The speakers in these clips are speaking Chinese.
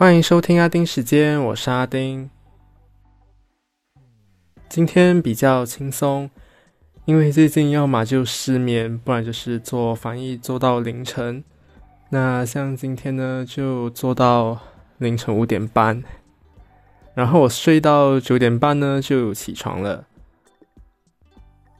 欢迎收听阿丁时间，我是阿丁。今天比较轻松，因为最近要么就失眠，不然就是做翻译做到凌晨。那像今天呢，就做到凌晨五点半，然后我睡到九点半呢就起床了，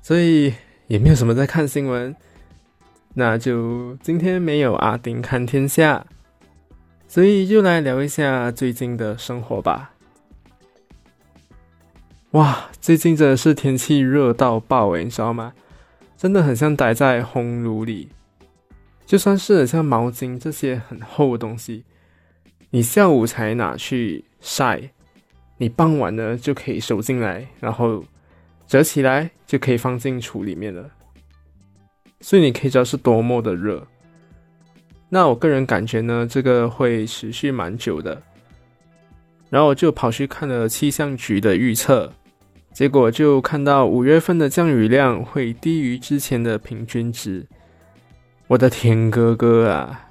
所以也没有什么在看新闻。那就今天没有阿丁看天下。所以就来聊一下最近的生活吧。哇，最近真的是天气热到爆诶，你知道吗？真的很像待在烘炉里。就算是像毛巾这些很厚的东西，你下午才拿去晒，你傍晚呢就可以收进来，然后折起来就可以放进橱里面了。所以你可以知道是多么的热。那我个人感觉呢，这个会持续蛮久的。然后我就跑去看了气象局的预测，结果就看到五月份的降雨量会低于之前的平均值。我的天哥哥啊！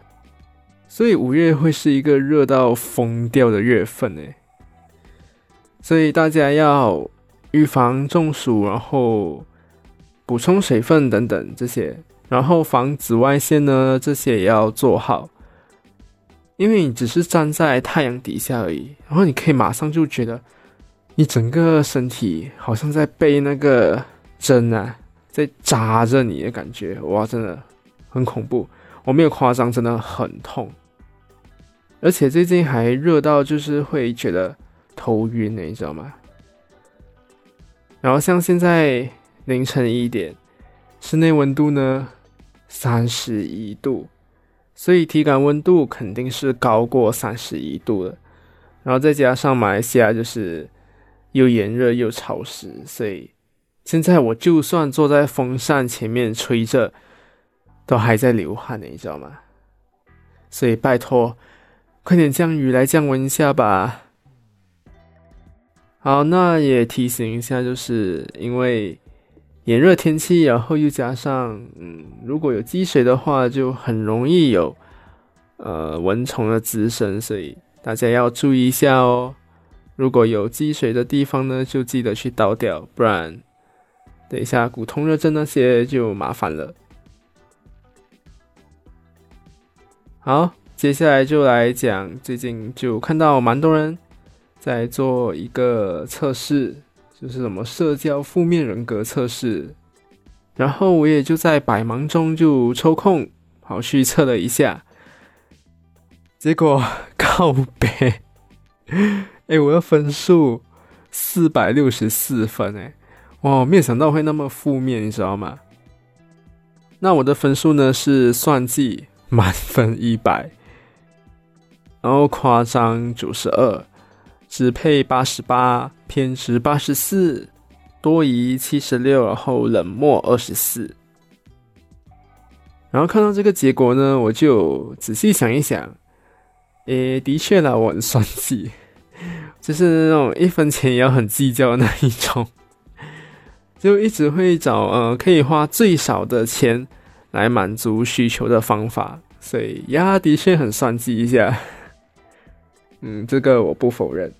所以五月会是一个热到疯掉的月份诶。所以大家要预防中暑，然后补充水分等等这些。然后防紫外线呢，这些也要做好，因为你只是站在太阳底下而已，然后你可以马上就觉得你整个身体好像在被那个针啊在扎着你的感觉，哇，真的很恐怖，我没有夸张，真的很痛，而且最近还热到就是会觉得头晕呢，你知道吗？然后像现在凌晨一点，室内温度呢？三十一度，所以体感温度肯定是高过三十一度的。然后再加上马来西亚就是又炎热又潮湿，所以现在我就算坐在风扇前面吹着，都还在流汗呢，你知道吗？所以拜托，快点降雨来降温一下吧。好，那也提醒一下，就是因为。炎热天气，然后又加上，嗯，如果有积水的话，就很容易有，呃，蚊虫的滋生，所以大家要注意一下哦。如果有积水的地方呢，就记得去倒掉，不然等一下骨痛热症那些就麻烦了。好，接下来就来讲，最近就看到蛮多人在做一个测试。就是什么社交负面人格测试，然后我也就在百忙中就抽空跑去测了一下，结果 靠背，哎，我的分数四百六十四分，哎，哇，没有想到会那么负面，你知道吗？那我的分数呢是算计满分一百，然后夸张九十二。只配八十八，偏执八十四，多疑七十六，然后冷漠二十四。然后看到这个结果呢，我就仔细想一想，诶，的确啦，我很算计，就是那种一分钱也要很计较的那一种，就一直会找呃可以花最少的钱来满足需求的方法，所以呀，的确很算计一下。嗯，这个我不否认。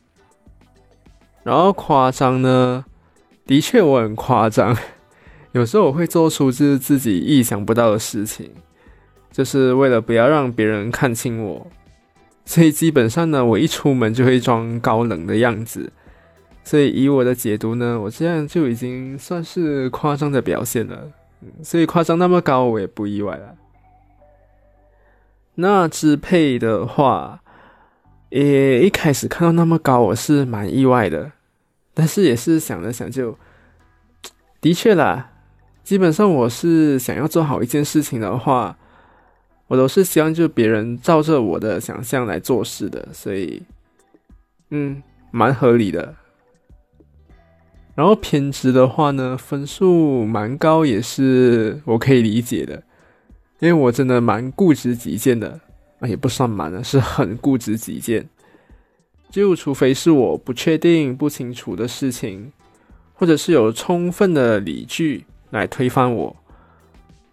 然后夸张呢，的确我很夸张，有时候我会做出就是自己意想不到的事情，就是为了不要让别人看清我，所以基本上呢，我一出门就会装高冷的样子，所以以我的解读呢，我这样就已经算是夸张的表现了，所以夸张那么高我也不意外了。那支配的话。也，一开始看到那么高，我是蛮意外的，但是也是想了想，就的确啦。基本上我是想要做好一件事情的话，我都是希望就别人照着我的想象来做事的，所以嗯，蛮合理的。然后偏执的话呢，分数蛮高，也是我可以理解的，因为我真的蛮固执己见的。也不算蛮了，是很固执己见。就除非是我不确定、不清楚的事情，或者是有充分的理据来推翻我，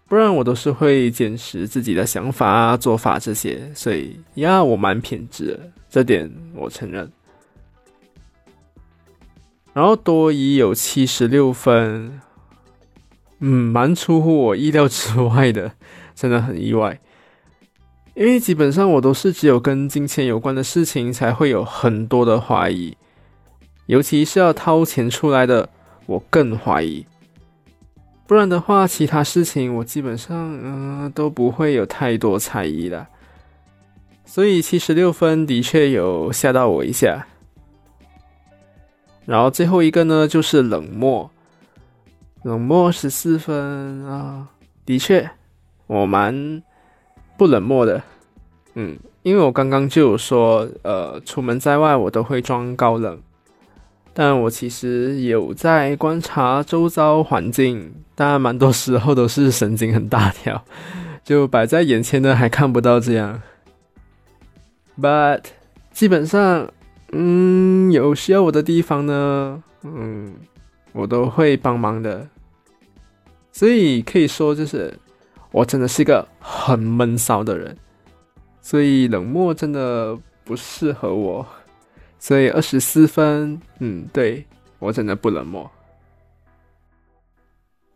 不然我都是会坚持自己的想法啊、做法这些，所以呀，我蛮偏执，这点我承认。然后多疑有七十六分，嗯，蛮出乎我意料之外的，真的很意外。因为基本上我都是只有跟金钱有关的事情才会有很多的怀疑，尤其是要掏钱出来的，我更怀疑。不然的话，其他事情我基本上嗯都不会有太多猜疑的。所以七十六分的确有吓到我一下。然后最后一个呢，就是冷漠，冷漠十四分啊，的确，我蛮不冷漠的，嗯，因为我刚刚就有说，呃，出门在外我都会装高冷，但我其实有在观察周遭环境，但蛮多时候都是神经很大条，就摆在眼前的还看不到这样，but 基本上。嗯，有需要我的地方呢，嗯，我都会帮忙的。所以可以说，就是我真的是一个很闷骚的人，所以冷漠真的不适合我。所以二十四分，嗯，对我真的不冷漠。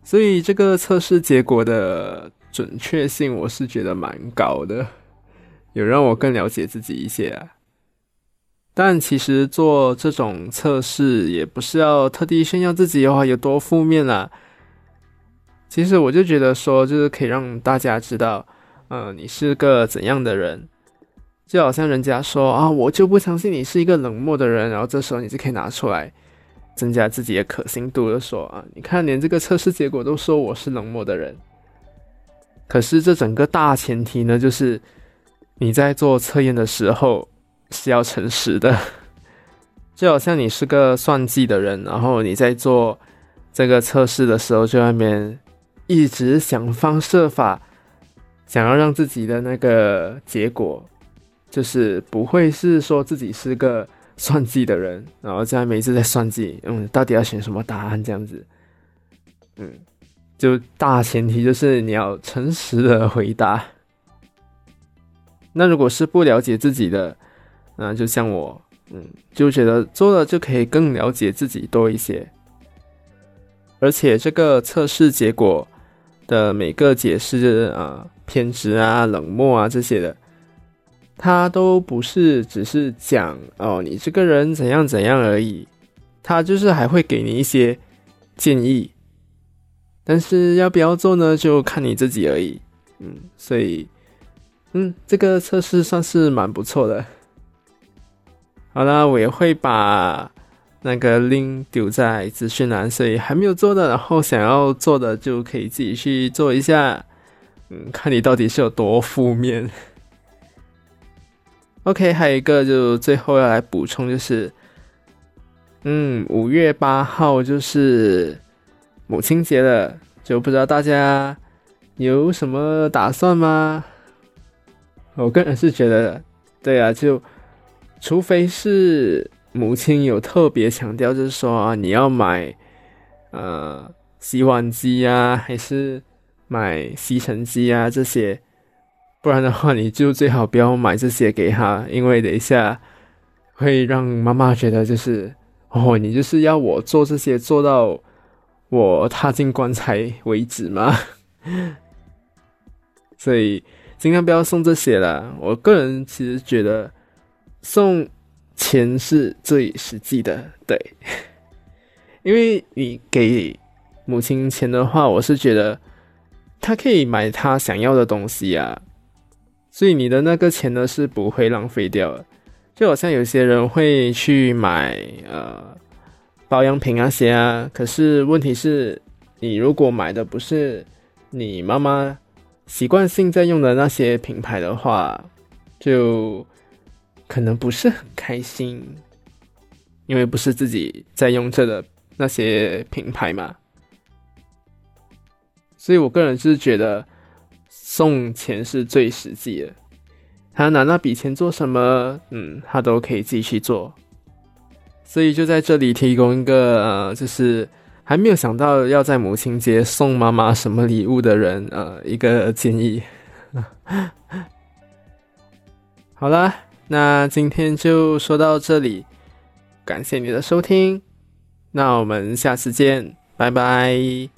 所以这个测试结果的准确性，我是觉得蛮高的，有让我更了解自己一些啊。但其实做这种测试也不是要特地炫耀自己的话有多负面啦。其实我就觉得说，就是可以让大家知道，嗯，你是个怎样的人。就好像人家说啊，我就不相信你是一个冷漠的人，然后这时候你就可以拿出来增加自己的可信度的说啊，你看连这个测试结果都说我是冷漠的人。可是这整个大前提呢，就是你在做测验的时候。是要诚实的，就好像你是个算计的人，然后你在做这个测试的时候，就那边一直想方设法，想要让自己的那个结果，就是不会是说自己是个算计的人，然后在每次在算计，嗯，到底要选什么答案这样子，嗯，就大前提就是你要诚实的回答。那如果是不了解自己的，那就像我，嗯，就觉得做了就可以更了解自己多一些，而且这个测试结果的每个解释啊，偏执啊、冷漠啊这些的，他都不是只是讲哦你这个人怎样怎样而已，他就是还会给你一些建议，但是要不要做呢，就看你自己而已，嗯，所以，嗯，这个测试算是蛮不错的。好了，我也会把那个 link 丢在资讯栏，所以还没有做的，然后想要做的就可以自己去做一下。嗯，看你到底是有多负面。OK，还有一个就最后要来补充，就是嗯，五月八号就是母亲节了，就不知道大家有什么打算吗？我个人是觉得，对啊，就。除非是母亲有特别强调，就是说啊，你要买呃洗碗机啊，还是买吸尘机啊这些，不然的话，你就最好不要买这些给他，因为等一下会让妈妈觉得就是哦，你就是要我做这些做到我踏进棺材为止嘛，所以尽量不要送这些了。我个人其实觉得。送钱是最实际的，对，因为你给母亲钱的话，我是觉得她可以买她想要的东西啊，所以你的那个钱呢是不会浪费掉的。就好像有些人会去买呃保养品那些啊，可是问题是，你如果买的不是你妈妈习惯性在用的那些品牌的话，就。可能不是很开心，因为不是自己在用这的那些品牌嘛，所以我个人是觉得送钱是最实际的。他拿那笔钱做什么，嗯，他都可以自己去做。所以就在这里提供一个，呃就是还没有想到要在母亲节送妈妈什么礼物的人，呃，一个建议。好了，那今天就说到这里，感谢你的收听，那我们下次见，拜拜。